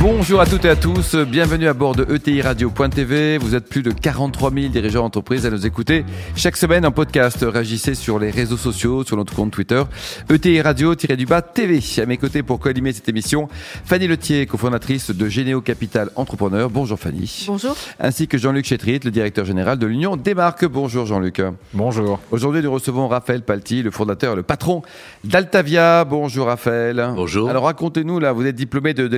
Bonjour à toutes et à tous, bienvenue à bord de ETI Radio.tv. Vous êtes plus de 43 000 dirigeants d'entreprise à nous écouter chaque semaine en podcast. Réagissez sur les réseaux sociaux, sur notre compte Twitter, ETI Radio-du-bas TV. À mes côtés pour co-animer cette émission, Fanny Letier, cofondatrice de Généo Capital Entrepreneur. Bonjour Fanny. Bonjour. Ainsi que Jean-Luc Chétrit, le directeur général de l'Union des marques. Bonjour Jean-Luc. Bonjour. Aujourd'hui, nous recevons Raphaël Palti, le fondateur et le patron d'Altavia. Bonjour Raphaël. Bonjour. Alors racontez-nous, là, vous êtes diplômé de, de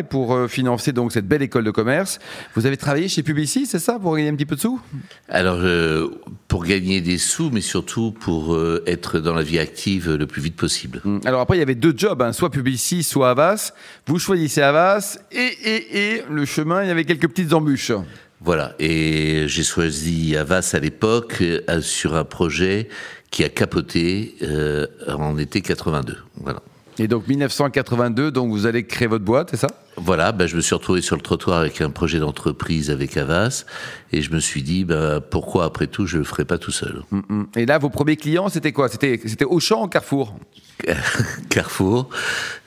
et pour euh, financer donc cette belle école de commerce, vous avez travaillé chez Publicis, c'est ça, pour gagner un petit peu de sous? Alors, euh, pour gagner des sous, mais surtout pour euh, être dans la vie active le plus vite possible. Hum, Alors après, il y avait deux jobs, hein, soit Publicis, soit Avas. Vous choisissez Avas et, et, et le chemin, il y avait quelques petites embûches. Voilà. Et j'ai choisi Avas à l'époque euh, sur un projet qui a capoté euh, en été 82. Voilà. Et donc 1982, donc vous allez créer votre boîte, c'est ça? Voilà, ben, je me suis retrouvé sur le trottoir avec un projet d'entreprise avec Avas et je me suis dit ben, pourquoi après tout je le ferais pas tout seul? Hum, hum. Et là, vos premiers clients, c'était quoi? C'était c'était Auchan ou Carrefour? Carrefour.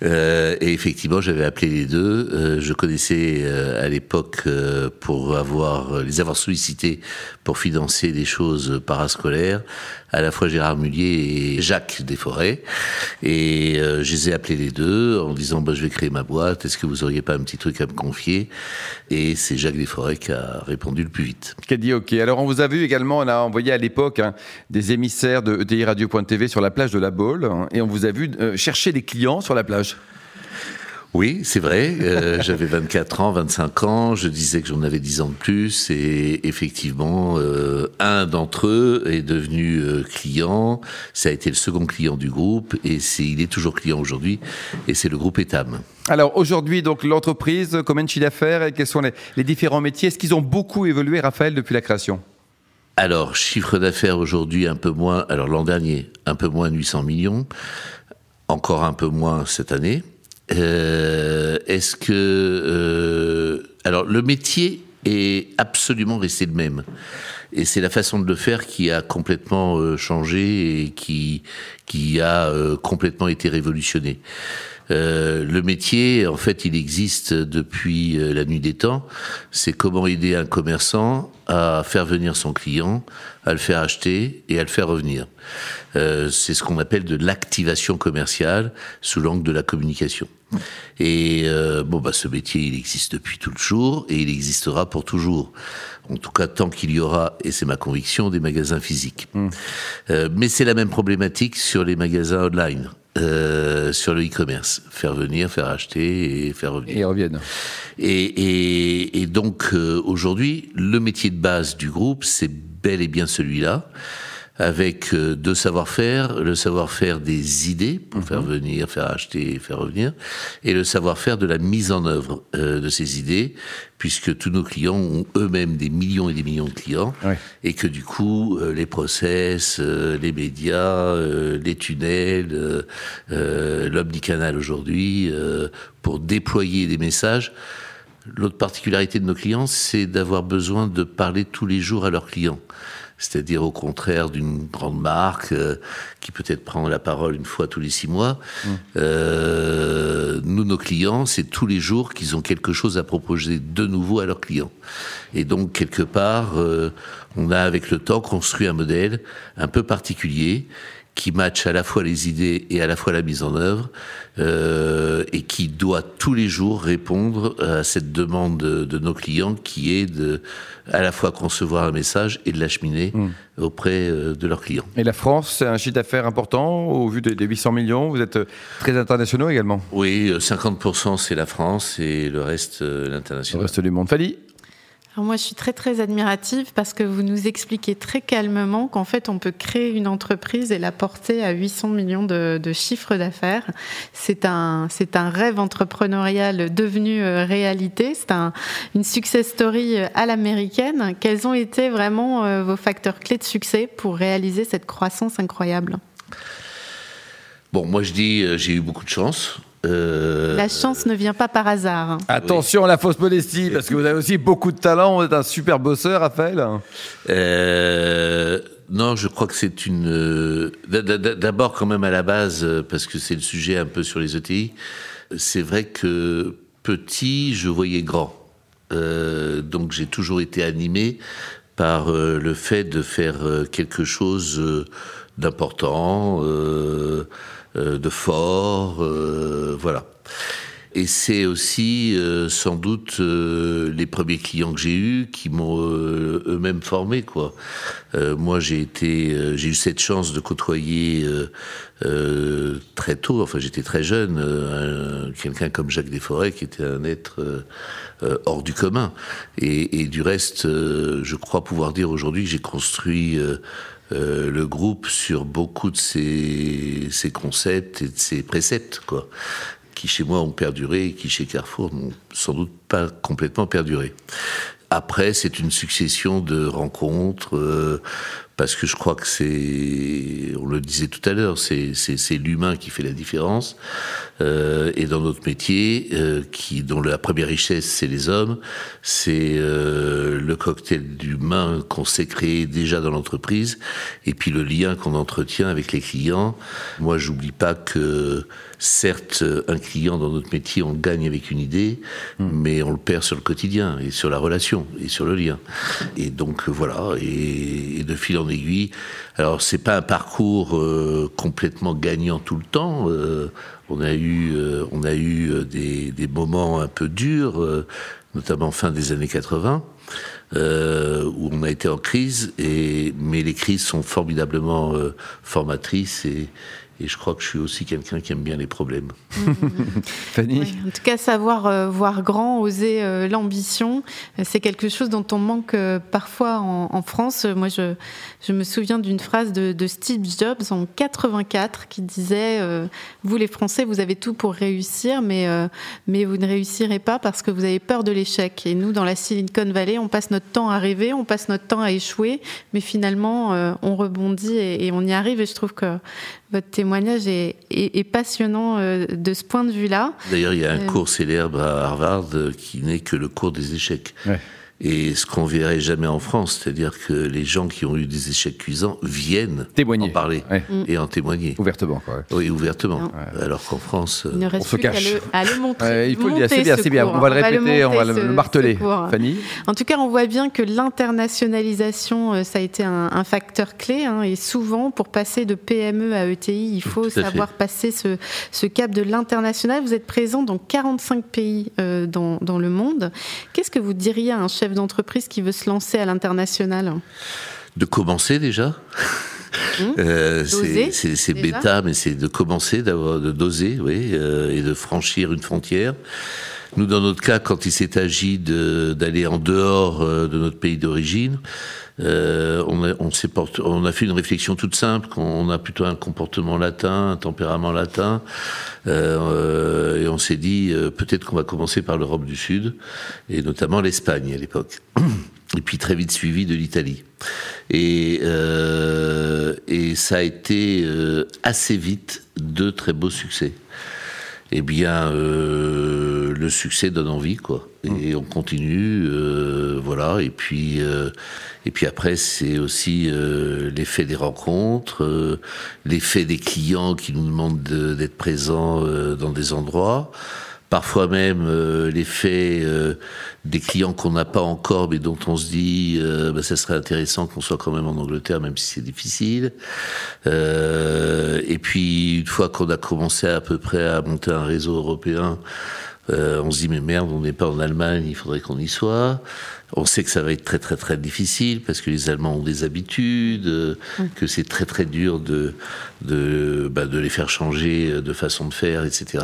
Euh, et effectivement, j'avais appelé les deux. Euh, je connaissais euh, à l'époque pour avoir les avoir sollicités pour financer des choses parascolaires, à la fois Gérard Mullier et Jacques Desforêts. Et je les ai appelés les deux en disant bah, je vais créer ma boîte. Est-ce que vous auriez pas un petit truc à me confier Et c'est Jacques Desforêts qui a répondu le plus vite. Qui a dit OK. Alors, on vous a vu également, on a envoyé à l'époque hein, des émissaires de ETI Radio.tv sur la plage de la Baule hein, et on vous a vu euh, chercher des clients sur la plage. Oui, c'est vrai. Euh, J'avais 24 ans, 25 ans. Je disais que j'en avais 10 ans de plus. Et effectivement, euh, un d'entre eux est devenu euh, client. Ça a été le second client du groupe. Et il est toujours client aujourd'hui. Et c'est le groupe Etam. Alors aujourd'hui, donc l'entreprise, combien de chiffre d'affaires et quels sont les, les différents métiers? Est-ce qu'ils ont beaucoup évolué, Raphaël, depuis la création? Alors, chiffre d'affaires aujourd'hui un peu moins. Alors l'an dernier, un peu moins de 800 millions. Encore un peu moins cette année. Euh, Est-ce que euh, alors le métier est absolument resté le même et c'est la façon de le faire qui a complètement euh, changé et qui qui a euh, complètement été révolutionné. Euh, le métier, en fait, il existe depuis euh, la nuit des temps. C'est comment aider un commerçant à faire venir son client, à le faire acheter et à le faire revenir. Euh, c'est ce qu'on appelle de l'activation commerciale sous l'angle de la communication. Et euh, bon, bah, ce métier, il existe depuis tout le jour et il existera pour toujours. En tout cas, tant qu'il y aura, et c'est ma conviction, des magasins physiques. Euh, mais c'est la même problématique sur les magasins online. Euh, sur le e-commerce, faire venir, faire acheter et faire revenir. Et reviennent. Et, et, et donc euh, aujourd'hui, le métier de base du groupe, c'est bel et bien celui-là, avec euh, deux savoir-faire, le savoir-faire des idées pour faire venir, faire acheter, et faire revenir, et le savoir-faire de la mise en œuvre euh, de ces idées, puisque tous nos clients ont eux-mêmes des millions et des millions de clients, et que du coup, euh, les process, euh, les médias, euh, les tunnels, euh, l'omnicanal aujourd'hui, euh, pour déployer des messages. L'autre particularité de nos clients, c'est d'avoir besoin de parler tous les jours à leurs clients. C'est-à-dire au contraire d'une grande marque euh, qui peut-être prend la parole une fois tous les six mois. Euh, nous, nos clients, c'est tous les jours qu'ils ont quelque chose à proposer de nouveau à leurs clients. Et donc, quelque part, euh, on a avec le temps construit un modèle un peu particulier qui match à la fois les idées et à la fois la mise en œuvre, euh, et qui doit tous les jours répondre à cette demande de, de nos clients qui est de à la fois concevoir un message et de l'acheminer auprès euh, de leurs clients. Et la France, c'est un chiffre d'affaires important au vu des, des 800 millions. Vous êtes euh, très internationaux également. Oui, euh, 50% c'est la France et le reste euh, Sur le l'international. reste du monde. Fanny Alors moi, je suis très très admirative parce que vous nous expliquez très calmement qu'en fait, on peut créer une entreprise et la porter à 800 millions de, chiffres d'affaires. C'est un c'est un rêve entrepreneurial devenu euh, réalité. C'est un, une success story euh, à l'américaine. Quels ont été vraiment euh, vos facteurs clés de succès pour réaliser cette croissance incroyable? Bon, moi je dis, j'ai eu beaucoup de chance. Euh, la chance ne vient pas par hasard. Hein. Attention à la fausse modestie, parce que vous avez aussi beaucoup de talent. Vous êtes un super bosseur, Raphaël. Euh, non, je crois que c'est une. Euh, d'abord, quand même à la base, parce que c'est le sujet un peu sur les ETI. C'est vrai que petit, je voyais grand. donc j'ai toujours été animé par le fait de faire quelque chose d'important, euh, de fort, euh, voilà. Et c'est aussi euh, sans doute les premiers clients que j'ai eus qui m'ont eux-mêmes formé quoi. moi j'ai été, j'ai eu cette chance de côtoyer très tôt, enfin j'étais très jeune, quelqu'un comme Jacques Desforêts qui était un être hors du commun. Et, et du reste, je crois pouvoir dire aujourd'hui que j'ai construit euh, le groupe sur beaucoup de ces, concepts et de ces préceptes, quoi, qui chez moi ont perduré et qui chez Carrefour n'ont sans doute pas complètement perduré. Après, c'est une succession de rencontres, euh, parce que je crois que c'est, on le disait tout à l'heure, c'est, l'humain qui fait la différence. Euh, et dans notre métier, euh, qui, dont la première richesse, c'est les hommes, c'est euh, le cocktail d'humain qu'on s'est créé déjà dans l'entreprise, et puis le lien qu'on entretient avec les clients. Moi, j'oublie pas que certes, un client dans notre métier, on gagne avec une idée, hmm. mais on le perd sur le quotidien et sur la relation et sur le lien. Et donc voilà, et, de fil en aiguille. Alors c'est pas un parcours euh, complètement gagnant tout le temps. Euh, on a eu, euh, on a eu des, des, moments un peu durs, notamment fin des années 80. où on a été en crise, et, mais les crises sont formidablement formatrices et, et je crois que je suis aussi quelqu'un qui aime bien les problèmes. Fanny En tout cas, savoir euh, voir grand, oser euh, l'ambition, euh, c'est quelque chose dont on manque parfois en, France. Moi, je, je me souviens d'une phrase de, Steve Jobs en 84 qui disait Vous, les Français, vous avez tout pour réussir, mais, mais vous ne réussirez pas parce que vous avez peur de l'échec. Et nous, dans la Silicon Valley, on passe notre temps à rêver, on passe notre temps à échouer, mais finalement, on rebondit et, et on y arrive. Et je trouve que votre témoignage est, passionnant euh, de ce point de vue-là. D'ailleurs, il y a un euh, cours célèbre à Harvard qui n'est que le cours des échecs et ce qu'on verrait jamais en France, c'est-à-dire que les gens qui ont eu des échecs cuisants viennent témoigner. en parler mm. et en témoigner. Ouvertement, quoi. Oui, ouvertement. Alors qu'en France, il ne reste on se cache. À le, montrer. il faut le dire, c'est bien, c'est bien. On va le répéter, on va le, marteler. Fanny En tout cas, on voit bien que l'internationalisation, euh, ça a été un, facteur clé. Hein, et souvent, pour passer de PME à ETI, il faut savoir passer ce, ce, cap de l'international. Vous êtes présent dans 45 pays euh, dans, dans le monde. Qu'est-ce que vous diriez à un chef d'entreprise qui veut se lancer à l'international De commencer déjà. Mmh. Euh, c'est bêta, mais c'est de commencer, d'avoir de doser, oui, euh, et de franchir une frontière. Nous, dans notre cas, quand il s'est agi d'aller en dehors euh, de notre pays d'origine, euh, on, a, fait une réflexion toute simple, qu'on a plutôt un comportement latin, un tempérament latin, euh, et on s'est dit peut-être qu'on va commencer par l'Europe du Sud, et notamment l'Espagne à l'époque, et puis très vite suivi de l'Italie. Et, ça a été assez vite de très beaux succès eh bien, le succès donne envie, quoi. Et mm. on continue, euh, voilà. Et puis, euh, et puis après, c'est aussi l'effet des rencontres, l'effet des clients qui nous demandent d'être présents dans des endroits parfois même euh, l'effet euh, des clients qu'on n'a pas encore, mais dont on se dit, euh, bah, ça serait intéressant qu'on soit quand même en Angleterre, même si c'est difficile. et puis une fois qu'on a commencé à, peu près à monter un réseau européen, on se dit mais merde, on n'est pas en Allemagne, il faudrait qu'on y soit. On sait que ça va être très très très difficile parce que les Allemands ont des habitudes, mm. que c'est très très dur de de, bah, de les faire changer de façon de faire, etc.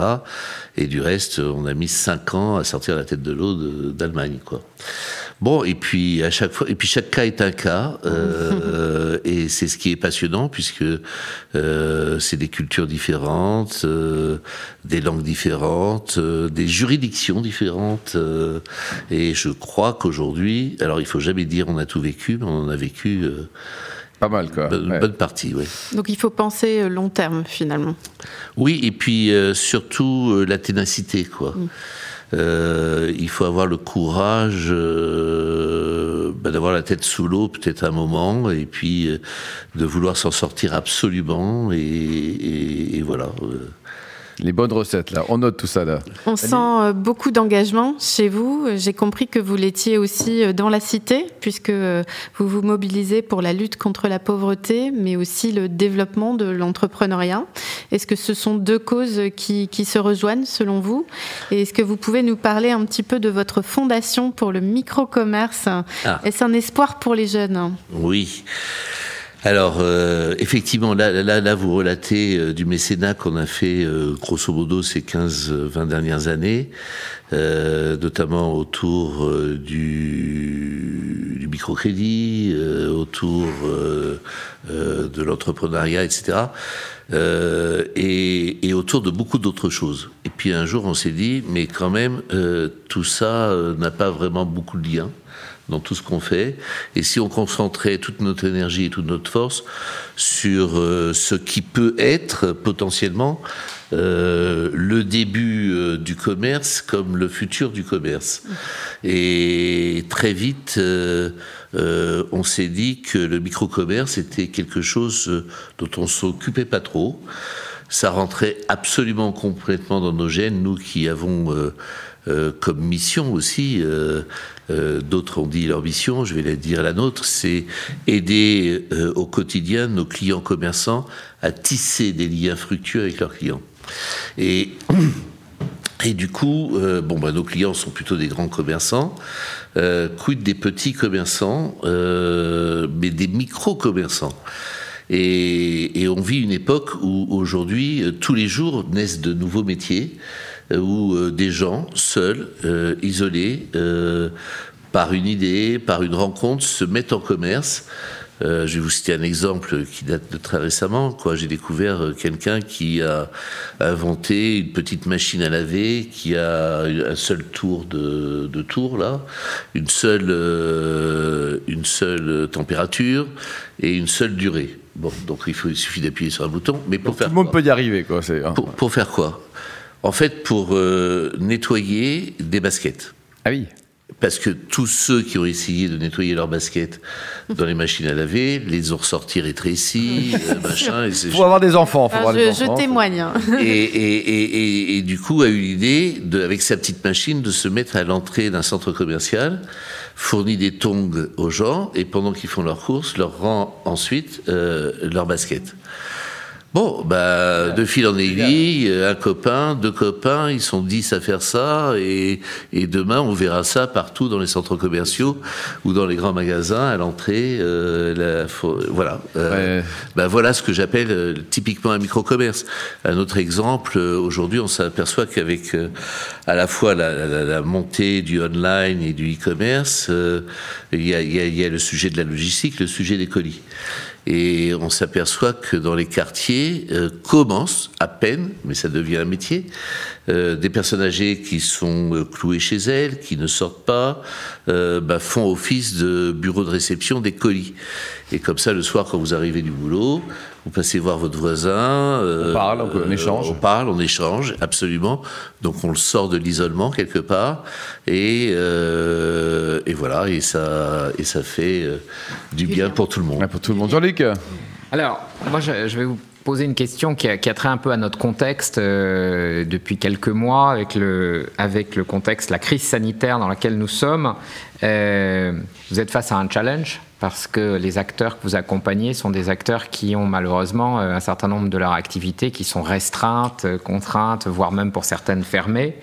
Et du reste, on a mis cinq ans à sortir la tête de l'eau d'Allemagne, quoi. Bon, et puis à chaque fois, et puis chaque cas est un cas, euh, et c'est ce qui est passionnant puisque euh, c'est des cultures différentes, euh, des langues différentes, euh, des juridictions différentes, euh, et je crois qu'aujourd'hui, alors il faut jamais dire on a tout vécu, mais on en a vécu Pas mal, quoi. Bonne, Ouais. bonne partie, oui. Donc il faut penser euh, long terme finalement. Oui, et puis euh, surtout euh, la ténacité, quoi. Euh, il faut avoir le courage euh, bah, d'avoir la tête sous l'eau peut-être un moment, et puis euh, de vouloir s'en sortir absolument, et, et- et voilà. Les bonnes recettes, là. On note tout ça, là. On sent euh, beaucoup d'engagement chez vous. J'ai compris que vous l'étiez aussi euh, dans la cité, puisque euh, vous vous mobilisez pour la lutte contre la pauvreté, mais aussi le développement de l'entrepreneuriat. Est-ce que ce sont deux causes qui, qui se rejoignent selon vous? Et est-ce que vous pouvez nous parler un petit peu de votre fondation pour le micro-commerce? Ah. Est-ce un espoir pour les jeunes? Oui. Alors, euh, effectivement, là, là, vous relatez euh, du mécénat qu'on a fait, euh, grosso modo, ces 15-20 dernières années, notamment autour du, microcrédit, autour de l'entrepreneuriat, etc. et, et autour de beaucoup d'autres choses. Et puis un jour, on s'est dit, mais quand même, euh, tout ça euh, n'a pas vraiment beaucoup de lien dans tout ce qu'on fait. Et si on concentrait toute notre énergie et toute notre force sur euh, ce qui peut être potentiellement le début du commerce comme le futur du commerce. Et très vite, on s'est dit que le micro-commerce était quelque chose dont on s'occupait pas trop. Ça rentrait absolument complètement dans nos gènes, nous qui avons euh, euh, comme mission aussi, euh, euh, d'autres ont dit leur mission, je vais la dire la nôtre, c'est aider euh, au quotidien nos clients commerçants à tisser des liens fructueux avec leurs clients. Et et du coup, euh, bon, bah, nos clients sont plutôt des grands commerçants. Euh, quid des petits commerçants, euh, mais des micro-commerçants. Et, on vit une époque où aujourd'hui, euh, tous les jours naissent de nouveaux métiers, euh, où euh, des gens seuls, isolés, par une idée, par une rencontre, se mettent en commerce. Je vais vous citer un exemple qui date de très récemment. J'ai découvert quelqu'un qui a inventé une petite machine à laver qui a un seul tour de, tour là, une seule température et une seule durée. Bon, donc il, faut, il suffit d'appuyer sur un bouton, mais pour Tout faire le monde peut y arriver, quoi. C'est, hein. pour, pour faire quoi? En fait, pour euh, nettoyer des baskets. Ah oui. Parce que tous ceux qui ont essayé de nettoyer leurs baskets dans les machines à laver, les ont ressortis rétrécis, euh, machin, et c'est Faut avoir des enfants. Faut avoir des enfants. je témoigne. hein. et, et, et, et, et du coup a eu l'idée, de, avec sa petite machine, de se mettre à l'entrée d'un centre commercial, fournit des tongs aux gens, et pendant qu'ils font leurs courses, leur rend ensuite euh, leurs baskets. Bon, bah, de fil en aiguille, un copain, deux copains, ils sont dix à faire ça, et, et demain on verra ça partout dans les centres commerciaux ou dans les grands magasins à l'entrée. euh, voilà. Euh, Ouais. ben voilà ce que j'appelle euh, typiquement un micro-commerce. Un autre exemple, aujourd'hui, on s'aperçoit qu'avec à la fois la, la- la montée du online et du e-commerce, il y, a, il y a- il y a le sujet de la logistique, le sujet des colis. Et on s'aperçoit que dans les quartiers euh, commencent à peine, mais ça devient un métier, euh, des personnes âgées qui sont euh, clouées chez elles, qui ne sortent pas, euh, bah, font office de bureau de réception des colis. Et comme ça, le soir, quand vous arrivez du boulot, vous passez voir votre voisin. euh, On parle, on- on euh, échange. On parle, on échange, absolument. Donc on le sort de l'isolement quelque part. Et, euh, et voilà, et ça, et ça fait euh, du bien pour tout le monde. Ouais, pour tout le monde. Jean-Luc Alors, moi, je, je vais vous poser une question qui a, qui a trait un peu à notre contexte euh, depuis quelques mois, avec le, avec le contexte, la crise sanitaire dans laquelle nous sommes. Euh, vous êtes face à un challenge parce que les acteurs que vous accompagnez sont des acteurs qui ont malheureusement euh, un certain nombre de leurs activités qui sont restreintes, euh, contraintes, voire même pour certaines fermées.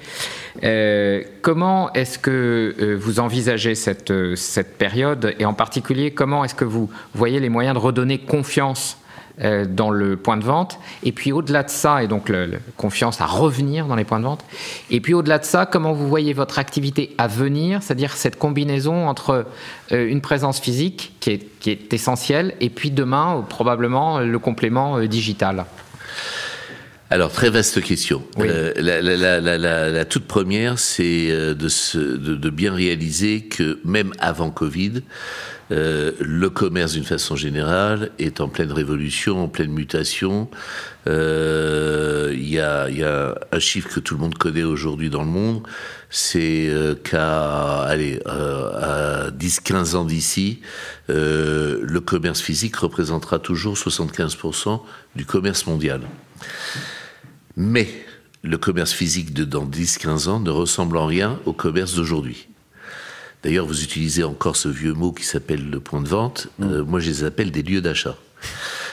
Euh, comment est-ce que vous envisagez cette, cette période? Et en particulier comment est-ce que vous voyez les moyens de redonner confiance dans le point de vente. Et puis au-delà de ça et donc le- confiance à revenir dans les points de vente. Et puis au-delà de ça comment vous voyez votre activité à venir c'est-à-dire cette combinaison entre euh, une présence physique qui est, qui est essentielle et puis demain euh, probablement euh, le complément euh, digital? Alors, très vaste question. Oui. Euh, la, la- la- la- la- la toute première, c'est euh, de, se- de, de bien réaliser que même avant Covid, euh, le commerce d'une façon générale est en pleine révolution, en pleine mutation. Euh, Il y, a, il y a un chiffre que tout le monde connaît aujourd'hui dans le monde, c'est qu'à allez, euh, à 10-15 ans d'ici, le commerce physique représentera toujours 75% du commerce mondial. Mais le commerce physique de dans 10-15 ans ne ressemble en rien au commerce d'aujourd'hui. D'ailleurs, vous utilisez encore ce vieux mot qui s'appelle le point de vente. Euh, moi, je les appelle des lieux d'achat.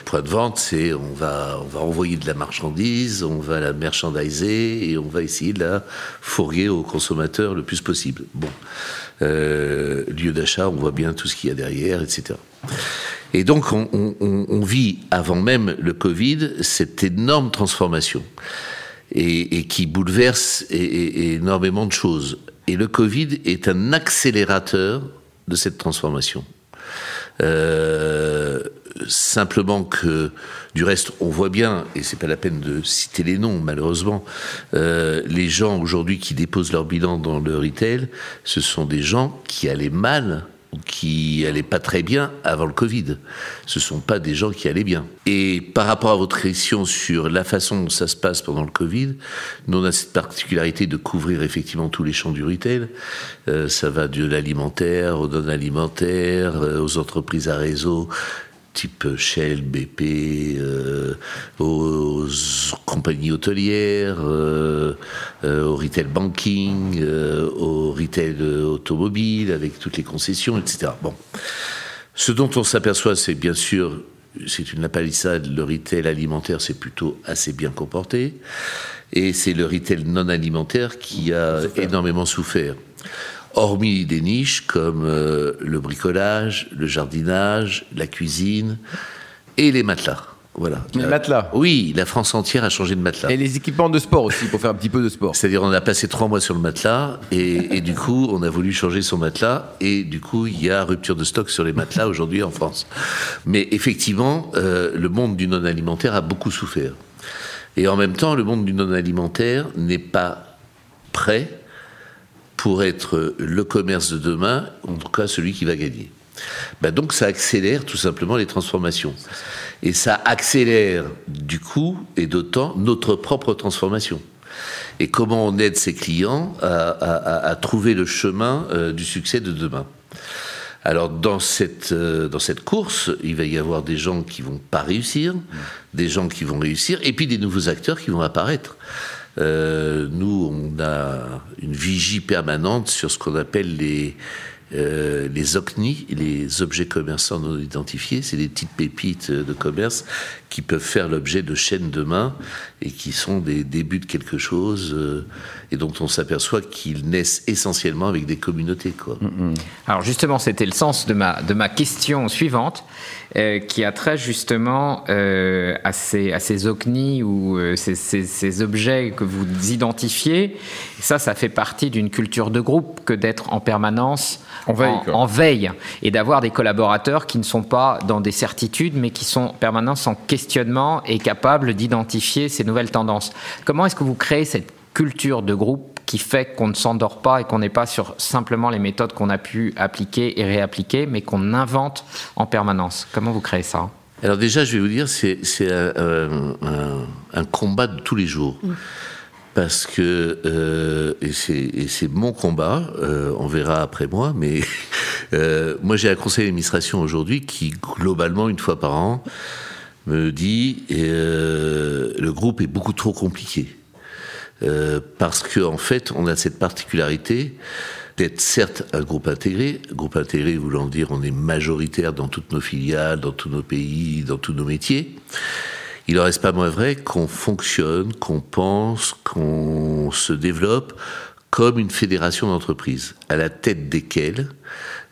Point de vente, c'est on va, on va envoyer de la marchandise, on va la merchandiser et on va essayer de la fourguer au consommateur le plus possible. Bon, euh, lieu d'achat, on voit bien tout ce qu'il y a derrière, etc. Et donc, on, vit avant même le Covid cette énorme transformation et, qui bouleverse énormément de choses. Et le Covid est un accélérateur de cette transformation. Euh, simplement que, du reste, on voit bien, et c'est pas la peine de citer les noms, malheureusement, euh, les gens aujourd'hui qui déposent leur bilan dans le retail, ce sont des gens qui allaient mal qui allaient pas très bien avant le Covid. Ce sont pas des gens qui allaient bien. Et par rapport à votre question sur la façon dont ça se passe pendant le Covid, nous on a cette particularité de couvrir effectivement tous les champs du retail. Euh, ça va de l'alimentaire au non-alimentaire, euh, aux entreprises à réseau type Shell, BP, euh, aux compagnies hôtelières, euh, euh, au retail banking, au retail automobile, avec toutes les concessions, etc. Bon. Ce dont on s'aperçoit, c'est bien sûr, c'est une lapalissade, le retail alimentaire s'est plutôt assez bien comporté, et c'est le retail non alimentaire qui a énormément souffert. Hormis des niches comme euh, le bricolage, le jardinage, la cuisine et les matelas. Voilà. Les matelas Oui, la France entière a changé de matelas. Et les équipements de sport aussi, pour faire un petit peu de sport. C'est-à-dire, on a passé trois mois sur le matelas et, et du coup, on a voulu changer son matelas et du coup, il y a rupture de stock sur les matelas aujourd'hui en France. Mais effectivement, euh, le monde du non-alimentaire a beaucoup souffert. Et en même temps, le monde du non-alimentaire n'est pas prêt pour être le commerce de demain, en tout cas celui qui va gagner. Ben donc ça accélère tout simplement les transformations. Et ça accélère du coup et d'autant notre propre transformation. Et comment on aide ses clients à, à- à- à trouver le chemin euh, du succès de demain. Alors dans cette, euh, dans cette course, il va y avoir des gens qui vont pas réussir, des gens qui vont réussir, et puis des nouveaux acteurs qui vont apparaître. Euh, nous, on a une vigie permanente sur ce qu'on appelle les, euh, les OCNI, les objets commerçants non identifiés. C'est des petites pépites de commerce qui peuvent faire l'objet de chaînes demain et qui sont des débuts de quelque chose euh, et dont on s'aperçoit qu'ils naissent essentiellement avec des communautés. Quoi. Alors justement, c'était le sens de ma, de ma question suivante, euh, qui a trait justement euh, à, ces, à ces OCNI ou euh, ces, ces- ces objets que vous identifiez. Et ça, ça fait partie d'une culture de groupe que d'être en permanence En veille, en veille et d'avoir des collaborateurs qui ne sont pas dans des certitudes, mais qui sont en permanence en questionnement et capables d'identifier ces nouvelles tendances. Comment est-ce que vous créez cette culture de groupe qui fait qu'on ne s'endort pas et qu'on n'est pas sur simplement les méthodes qu'on a pu appliquer et réappliquer, mais qu'on invente en permanence Comment vous créez ça Alors déjà, je vais vous dire, c'est c'est un, un- un- un combat de tous les jours. Parce que, euh, et c'est et c'est mon combat, euh, on verra après moi, mais euh, moi j'ai un conseil d'administration aujourd'hui qui, globalement, une fois par an, me dit euh, le groupe est beaucoup trop compliqué. Euh, parce qu'en en fait, on a cette particularité d'être certes un groupe intégré, groupe intégré voulant dire on est majoritaire dans toutes nos filiales, dans tous nos pays, dans tous nos métiers. Il n'en reste pas moins vrai qu'on fonctionne, qu'on pense, qu'on se développe comme une fédération d'entreprises, à la tête desquelles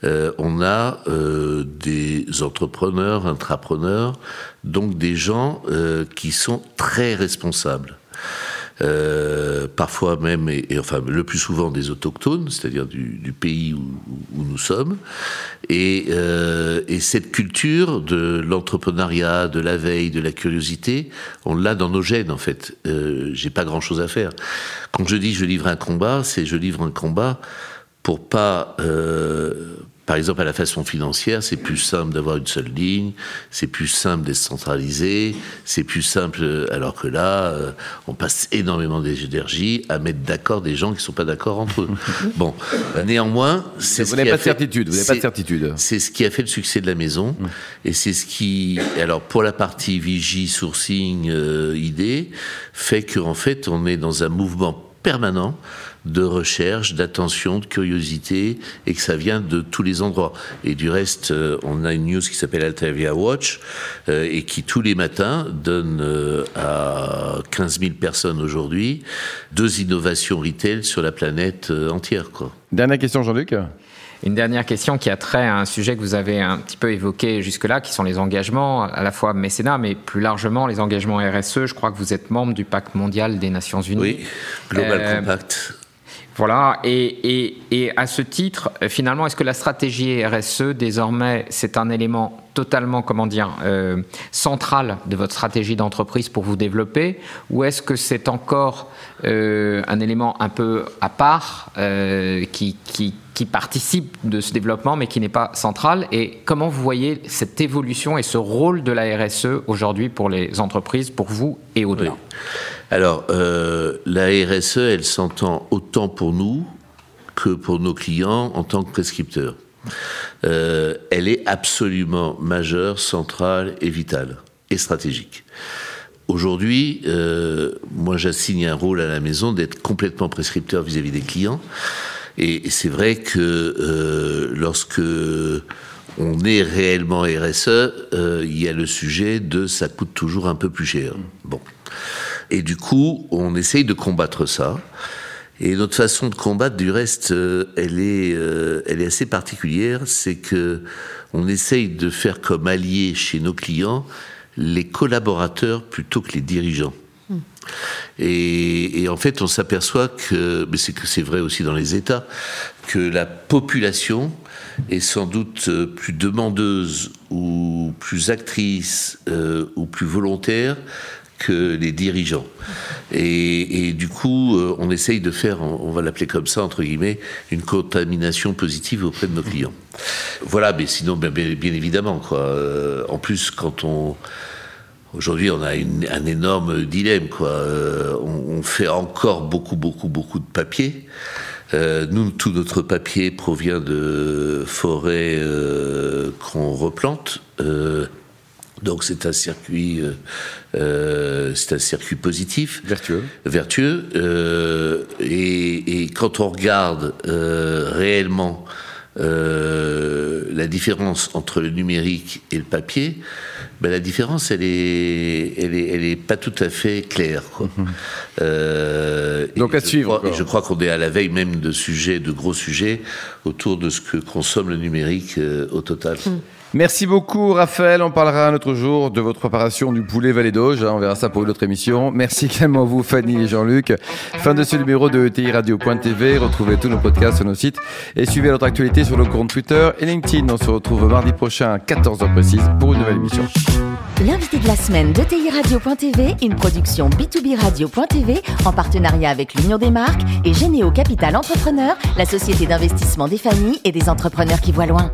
euh, on a euh, des entrepreneurs, intrapreneurs, donc des gens qui sont très responsables. Euh, parfois même, et, enfin le plus souvent des autochtones, c'est-à-dire du, pays où, nous sommes. Et, euh, et cette culture de l'entrepreneuriat, de la veille, de la curiosité, on l'a dans nos gènes en fait. Euh, J'ai pas grand-chose à faire. Quand je dis je livre un combat, c'est je livre un combat pour pas euh, par exemple, à la façon financière, c'est plus simple d'avoir une seule ligne, c'est plus simple d'être centralisé, c'est plus simple, euh, alors que là, euh, on passe énormément d'énergie à mettre d'accord des gens qui ne sont pas d'accord entre eux. bon, néanmoins, c'est ce qui pas de certitude, vous n'avez pas de certitude. C'est ce qui a fait le succès de la maison, mm. et c'est ce qui, alors pour la partie vigie, sourcing, euh, idée, fait qu'en fait, on est dans un mouvement permanent de recherche, d'attention, de curiosité, et que ça vient de tous les endroits. Et du reste, euh, on a une news qui s'appelle Altavia Watch, euh, et qui tous les matins donne euh, à 15 000 personnes aujourd'hui deux innovations retail sur la planète entière. Quoi. Dernière question, Jean-Luc une dernière question qui a trait à un sujet que vous avez un petit peu évoqué jusque-là, qui sont les engagements, à la fois mécénat, mais plus largement les engagements RSE. Je crois que vous êtes membre du Pacte mondial des Nations Unies. Oui, Global Compact. Voilà, et, et, à ce titre, finalement, est-ce que la stratégie RSE, désormais, c'est un élément totalement, comment dire, euh, central de votre stratégie d'entreprise pour vous développer, ou est-ce que c'est encore euh, un élément un peu à part euh, qui, qui, qui, participe de ce développement, mais qui n'est pas central Et comment vous voyez cette évolution et ce rôle de la RSE aujourd'hui pour les entreprises, pour vous et au-delà? Alors, euh, la RSE, elle s'entend autant pour nous que pour nos clients en tant que prescripteurs. Euh, elle est absolument majeure, centrale et vitale et stratégique. Aujourd'hui, euh, moi j'assigne un rôle à la maison d'être complètement prescripteur vis-à-vis des clients. Et c'est vrai que lorsque on est réellement RSE, il y a le sujet de ça coûte toujours un peu plus cher. Bon. Et du coup, on essaye de combattre ça. Et notre façon de combattre, du reste, euh, elle est, euh, elle est assez particulière. C'est que on essaye de faire comme alliés chez nos clients les collaborateurs plutôt que les dirigeants. Et, en fait, on s'aperçoit que, mais c'est vrai aussi dans les États, que la population est sans doute euh, plus demandeuse ou plus actrice ou plus volontaire que les dirigeants. Et, du coup, euh, on essaye de faire, on va l'appeler comme ça, entre guillemets, une contamination positive auprès de nos clients. Voilà, mais sinon, bien, bien évidemment, quoi. Euh, en plus, quand on... Aujourd'hui, on a un énorme dilemme, quoi. Euh, on, fait encore beaucoup, beaucoup, beaucoup de papier. nous, tout notre papier provient de forêts qu'on replante. Donc c'est un circuit, euh, euh, c'est un circuit positif, vertueux, vertueux. Euh, et, et, quand on regarde réellement la différence entre le numérique et le papier, ben la différence elle est, elle est, elle est pas tout à fait claire. Quoi. Mhm. Donc à suivre. je crois qu'on est à la veille même de sujets, de gros sujets autour de ce que consomme le numérique au total. Mhm. Merci beaucoup, Raphaël. On parlera un autre jour de votre préparation du poulet Vallée d'Auge. On verra ça pour une autre émission. Merci également à vous, Fanny et Jean-Luc. Fin de ce numéro de ETI Radio.tv. Retrouvez tous nos podcasts sur nos sites et suivez notre actualité sur nos comptes Twitter et LinkedIn. On se retrouve mardi prochain à 14h précise pour une nouvelle émission. L'invité de la semaine d'ETI Radio.tv, une production B2B Radio.tv en partenariat avec l'Union des marques et Généo Capital Entrepreneur, la société d'investissement des familles et des entrepreneurs qui voient loin.